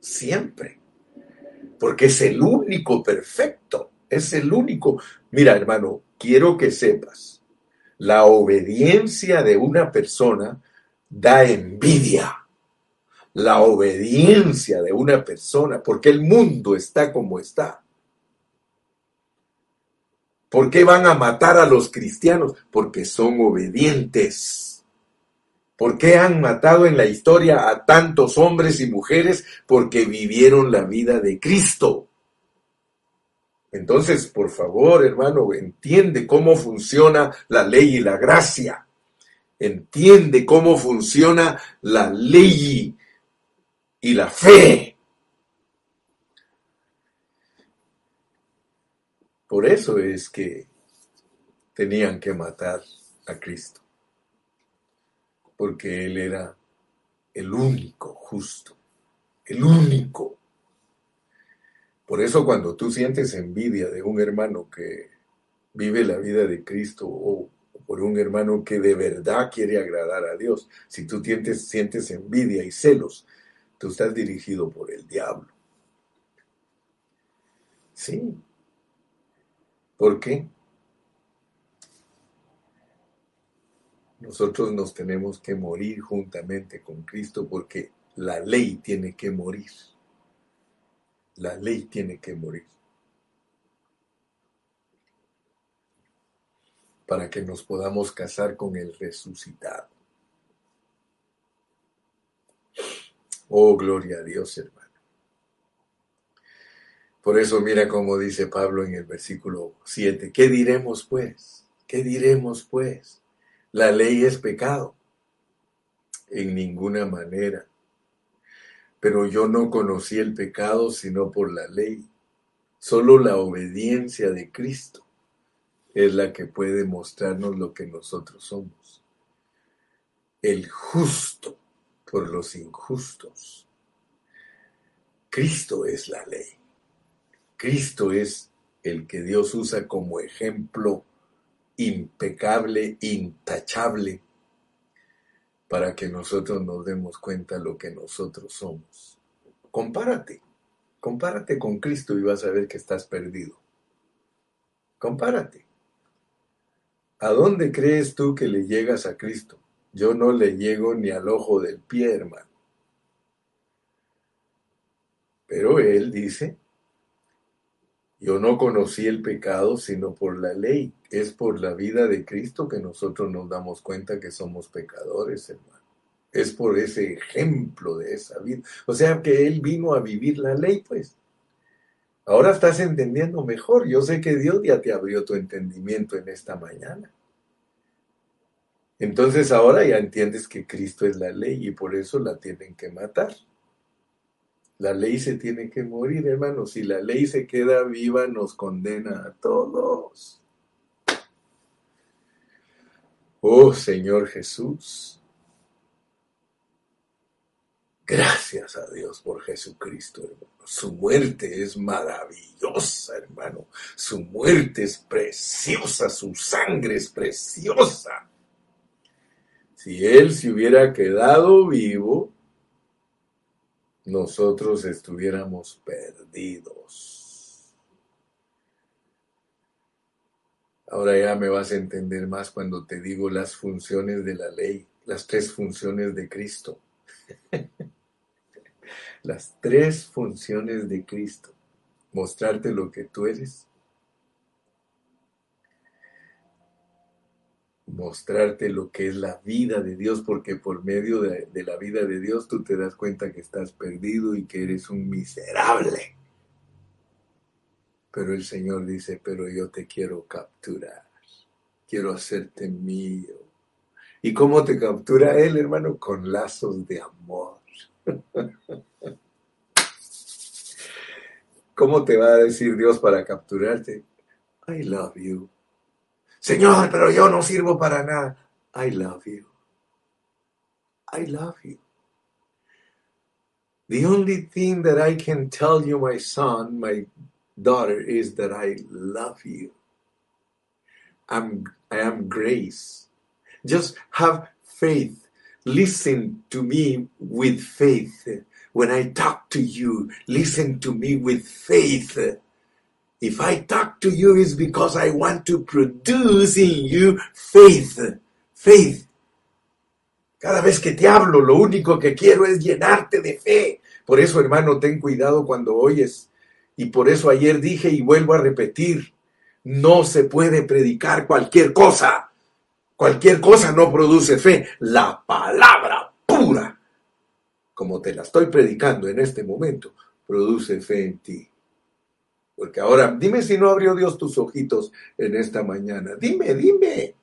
Siempre porque es el único perfecto, es el único. Mira, hermano, quiero que sepas, la obediencia de una persona da envidia, la obediencia de una persona, porque el mundo está como está. ¿Por qué van a matar a los cristianos? Porque son obedientes. ¿Por qué han matado en la historia a tantos hombres y mujeres? Porque vivieron la vida de Cristo. Entonces, por favor, hermano, entiende cómo funciona la ley y la gracia. Entiende cómo funciona la ley y la fe. Por eso es que tenían que matar a Cristo, porque Él era el único justo, el único. Por eso cuando tú sientes envidia de un hermano que vive la vida de Cristo o por un hermano que de verdad quiere agradar a Dios, si tú sientes, sientes envidia y celos, tú estás dirigido por el diablo. Sí, ¿Por qué? Nosotros nos tenemos que morir juntamente con Cristo porque la ley tiene que morir. La ley tiene que morir. Para que nos podamos casar con el resucitado. Oh, gloria a Dios, hermano. Por eso mira cómo dice Pablo en el versículo 7, ¿qué diremos pues? ¿Qué diremos pues? La ley es pecado. En ninguna manera. Pero yo no conocí el pecado sino por la ley. Solo la obediencia de Cristo es la que puede mostrarnos lo que nosotros somos. El justo por los injustos. Cristo es la ley. Cristo es el que Dios usa como ejemplo impecable, intachable, para que nosotros nos demos cuenta lo que nosotros somos. Compárate, compárate con Cristo y vas a ver que estás perdido. Compárate. ¿A dónde crees tú que le llegas a Cristo? Yo no le llego ni al ojo del pie, hermano. Pero Él dice yo no conocí el pecado sino por la ley. Es por la vida de Cristo que nosotros nos damos cuenta que somos pecadores, hermano. Es por ese ejemplo de esa vida. O sea que Él vino a vivir la ley, pues. Ahora estás entendiendo mejor. Yo sé que Dios ya te abrió tu entendimiento en esta mañana. Entonces ahora ya entiendes que Cristo es la ley y por eso la tienen que matar. La ley se tiene que morir, hermano. Si la ley se queda viva, nos condena a todos. Oh Señor Jesús. Gracias a Dios por Jesucristo, hermano. Su muerte es maravillosa, hermano. Su muerte es preciosa, su sangre es preciosa. Si Él se hubiera quedado vivo, nosotros estuviéramos perdidos. Ahora ya me vas a entender más cuando te digo las funciones de la ley, las tres funciones de Cristo. las tres funciones de Cristo. Mostrarte lo que tú eres, mostrarte lo que es la vida de Dios, porque por medio de, la vida de Dios tú te das cuenta que estás perdido y que eres un miserable. Pero el Señor dice, pero yo te quiero capturar, quiero hacerte mío. ¿Y cómo te captura Él, hermano? Con lazos de amor. ¿Cómo te va a decir Dios para capturarte? I love you. Señor, pero yo no sirvo para nada. I love you. I love you. The only thing that I can tell you, my son, my daughter, is that I love you. I'm, I am grace. Just have faith. Listen to me with faith. When I talk to you, listen to me with faith. If I talk to you, it's because I want to produce in you faith. Faith. Cada vez que te hablo, lo único que quiero es llenarte de fe. Por eso, hermano, ten cuidado cuando oyes. Y por eso ayer dije y vuelvo a repetir, no se puede predicar cualquier cosa. Cualquier cosa no produce fe. La palabra pura, como te la estoy predicando en este momento, produce fe en ti. Porque ahora, dime si no abrió Dios tus ojitos en esta mañana. Dime, dime.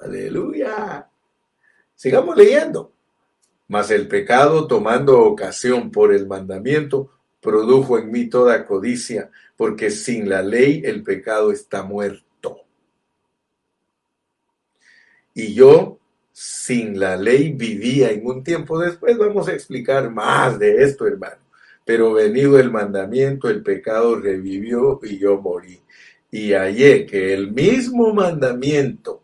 Aleluya. Sigamos leyendo. Mas el pecado, tomando ocasión por el mandamiento, produjo en mí toda codicia, porque sin la ley el pecado está muerto. Y yo sin la ley vivía en un tiempo después. Vamos a explicar más de esto, hermano. Pero venido el mandamiento, el pecado revivió y yo morí. Y hallé que el mismo mandamiento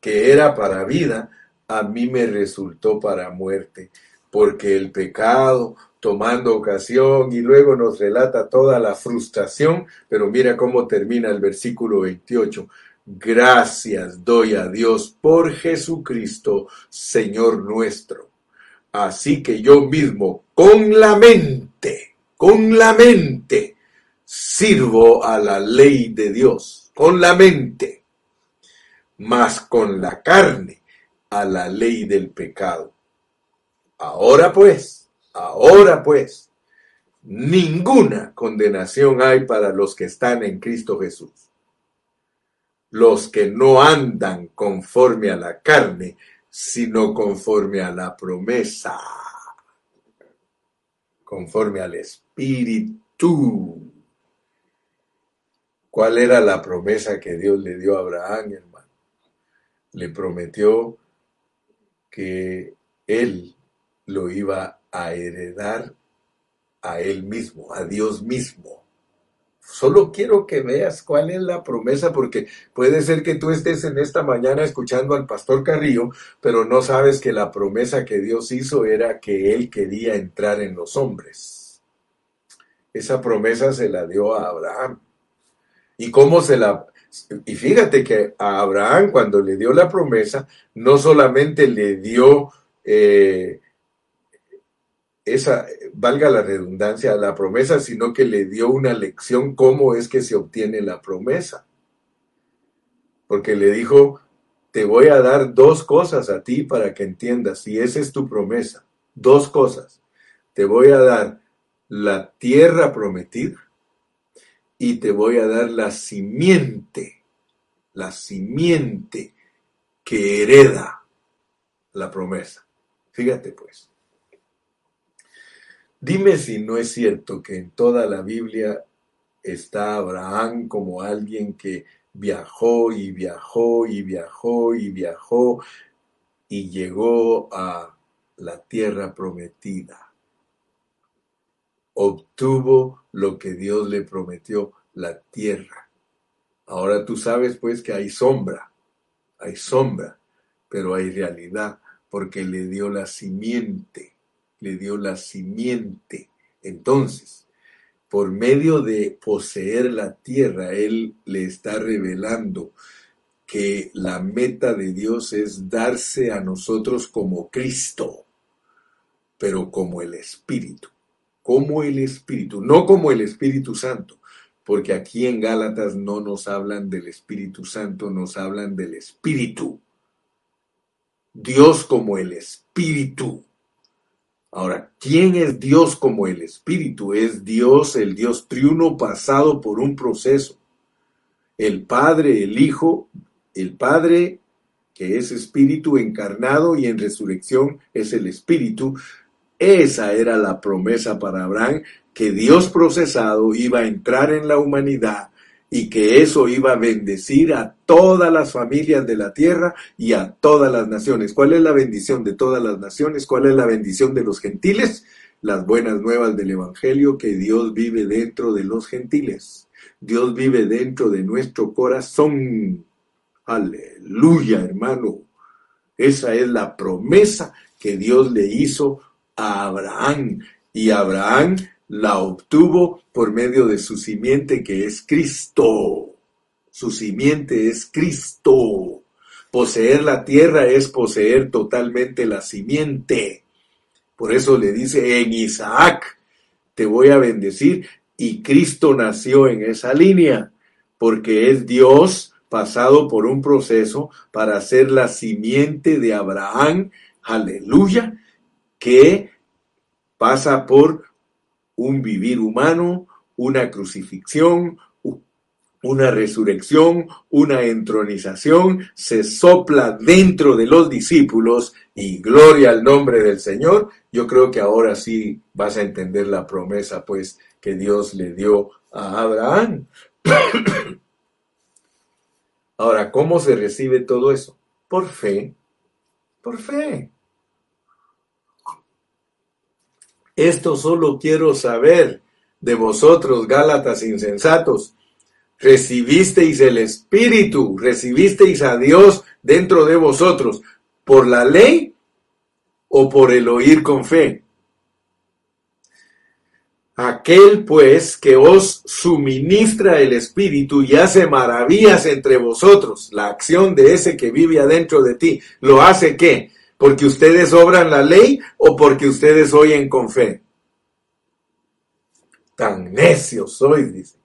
que era para vida, a mí me resultó para muerte, porque el pecado, tomando ocasión, y luego nos relata toda la frustración, pero mira cómo termina el versículo 28. Gracias doy a Dios por Jesucristo, Señor nuestro. Así que yo mismo, con la con la mente, sirvo a la ley de Dios, con la mente mas con la carne a la ley del pecado. Ahora pues, ahora pues, ninguna condenación hay para los que están en Cristo Jesús. Los que no andan conforme a la carne, sino conforme a la promesa, conforme al Espíritu. ¿Cuál era la promesa que Dios le dio a Abraham, le prometió que él lo iba a heredar a él mismo, a Dios mismo. Solo quiero que veas cuál es la promesa, porque puede ser que tú estés en esta mañana escuchando al pastor Carrillo, pero no sabes que la promesa que Dios hizo era que él quería entrar en los hombres. Esa promesa se la dio a Abraham. ¿Y cómo se la, y fíjate que a Abraham cuando le dio la promesa, no solamente le dio eh, esa, valga la redundancia, la promesa, sino que le dio una lección cómo es que se obtiene la promesa. Porque le dijo, te voy a dar dos cosas a ti para que entiendas, y esa es tu promesa, dos cosas. Te voy a dar la tierra prometida y te voy a dar la simiente, la simiente que hereda la promesa. Fíjate pues. Dime si no es cierto que en toda la Biblia está Abraham como alguien que viajó y viajó y viajó y viajó y llegó a la tierra prometida obtuvo lo que Dios le prometió, la tierra. Ahora tú sabes pues que hay sombra, hay sombra, pero hay realidad, porque le dio la simiente, le dio la simiente. Entonces, por medio de poseer la tierra, Él le está revelando que la meta de Dios es darse a nosotros como Cristo, pero como el Espíritu como el Espíritu, no como el Espíritu Santo, porque aquí en Gálatas no nos hablan del Espíritu Santo, nos hablan del Espíritu. Dios como el Espíritu. Ahora, ¿quién es Dios como el Espíritu? Es Dios, el Dios triuno pasado por un proceso. El Padre, el Hijo, el Padre que es Espíritu encarnado y en resurrección es el Espíritu, esa era la promesa para Abraham, que Dios procesado iba a entrar en la humanidad y que eso iba a bendecir a todas las familias de la tierra y a todas las naciones. ¿Cuál es la bendición de todas las naciones? ¿Cuál es la bendición de los gentiles? Las buenas nuevas del Evangelio, que Dios vive dentro de los gentiles. Dios vive dentro de nuestro corazón. Aleluya, hermano. Esa es la promesa que Dios le hizo a Abraham y Abraham la obtuvo por medio de su simiente que es Cristo. Su simiente es Cristo. Poseer la tierra es poseer totalmente la simiente. Por eso le dice, en Isaac te voy a bendecir. Y Cristo nació en esa línea, porque es Dios pasado por un proceso para ser la simiente de Abraham, aleluya, que pasa por un vivir humano, una crucifixión, una resurrección, una entronización, se sopla dentro de los discípulos y gloria al nombre del Señor. Yo creo que ahora sí vas a entender la promesa pues que Dios le dio a Abraham. Ahora, ¿cómo se recibe todo eso? Por fe, por fe. Esto solo quiero saber de vosotros, Gálatas insensatos. Recibisteis el Espíritu, recibisteis a Dios dentro de vosotros, por la ley o por el oír con fe. Aquel pues que os suministra el Espíritu y hace maravillas entre vosotros, la acción de ese que vive adentro de ti, ¿lo hace qué? ¿Porque ustedes obran la ley o porque ustedes oyen con fe? Tan necios sois, dice.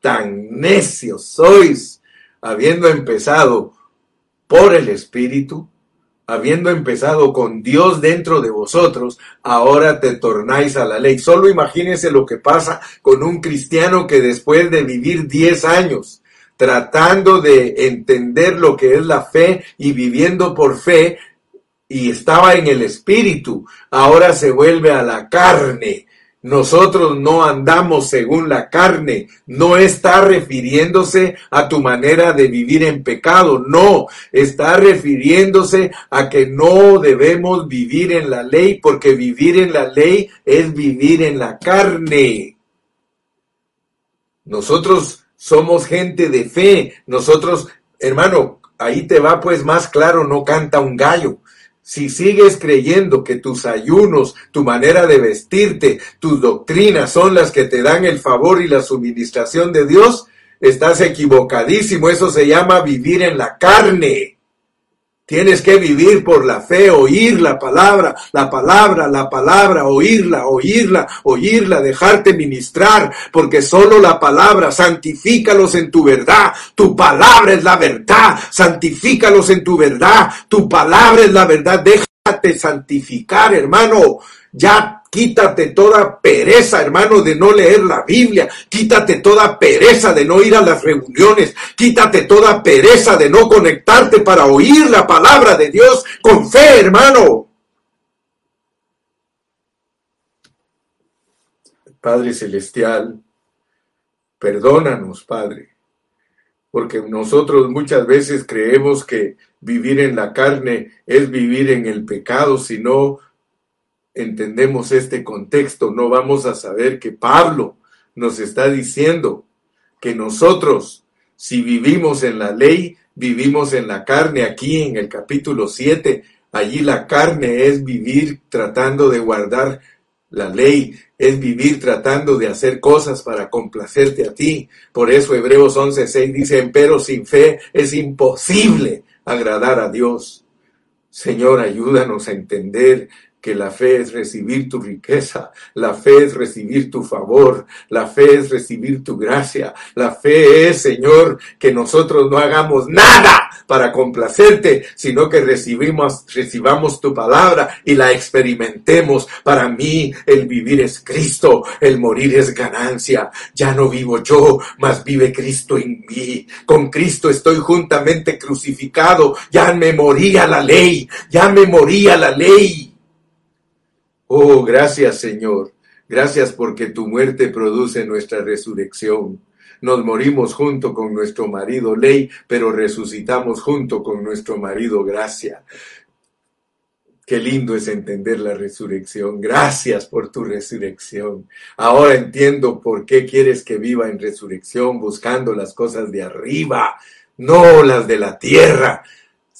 Tan necios sois, habiendo empezado por el Espíritu, habiendo empezado con Dios dentro de vosotros, ahora te tornáis a la ley. Solo imagínense lo que pasa con un cristiano que después de vivir 10 años tratando de entender lo que es la fe y viviendo por fe, y estaba en el espíritu, ahora se vuelve a la carne. Nosotros no andamos según la carne. No está refiriéndose a tu manera de vivir en pecado. No, está refiriéndose a que no debemos vivir en la ley porque vivir en la ley es vivir en la carne. Nosotros somos gente de fe. Nosotros, hermano, ahí te va pues más claro, no canta un gallo. Si sigues creyendo que tus ayunos, tu manera de vestirte, tus doctrinas son las que te dan el favor y la suministración de Dios, estás equivocadísimo. Eso se llama vivir en la carne. Tienes que vivir por la fe, oír la palabra, la palabra, la palabra, oírla, oírla, oírla, dejarte ministrar, porque solo la palabra, santifícalos en tu verdad, tu palabra es la verdad, santifícalos en tu verdad, tu palabra es la verdad, déjate santificar, hermano, ya Quítate toda pereza, hermano, de no leer la Biblia. Quítate toda pereza de no ir a las reuniones. Quítate toda pereza de no conectarte para oír la palabra de Dios con fe, hermano. Padre Celestial, perdónanos, Padre, porque nosotros muchas veces creemos que vivir en la carne es vivir en el pecado, sino entendemos este contexto, no vamos a saber que Pablo nos está diciendo que nosotros, si vivimos en la ley, vivimos en la carne. Aquí en el capítulo 7, allí la carne es vivir tratando de guardar la ley, es vivir tratando de hacer cosas para complacerte a ti. Por eso Hebreos 11:6 dice, pero sin fe es imposible agradar a Dios. Señor, ayúdanos a entender que la fe es recibir tu riqueza, la fe es recibir tu favor, la fe es recibir tu gracia, la fe es, Señor, que nosotros no hagamos nada para complacerte, sino que recibimos, recibamos tu palabra y la experimentemos. Para mí el vivir es Cristo, el morir es ganancia. Ya no vivo yo, mas vive Cristo en mí. Con Cristo estoy juntamente crucificado. Ya me moría la ley, ya me moría la ley Oh, gracias Señor. Gracias porque tu muerte produce nuestra resurrección. Nos morimos junto con nuestro marido ley, pero resucitamos junto con nuestro marido gracia. Qué lindo es entender la resurrección. Gracias por tu resurrección. Ahora entiendo por qué quieres que viva en resurrección, buscando las cosas de arriba, no las de la tierra.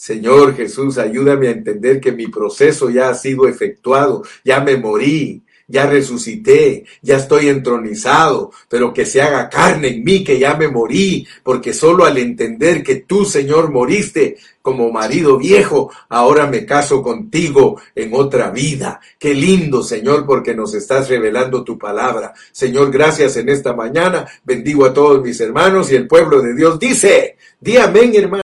Señor Jesús, ayúdame a entender que mi proceso ya ha sido efectuado, ya me morí, ya resucité, ya estoy entronizado, pero que se haga carne en mí, que ya me morí, porque solo al entender que tú, Señor, moriste como marido viejo, ahora me caso contigo en otra vida. Qué lindo, Señor, porque nos estás revelando tu palabra. Señor, gracias en esta mañana. Bendigo a todos mis hermanos y el pueblo de Dios dice, di amén, hermano.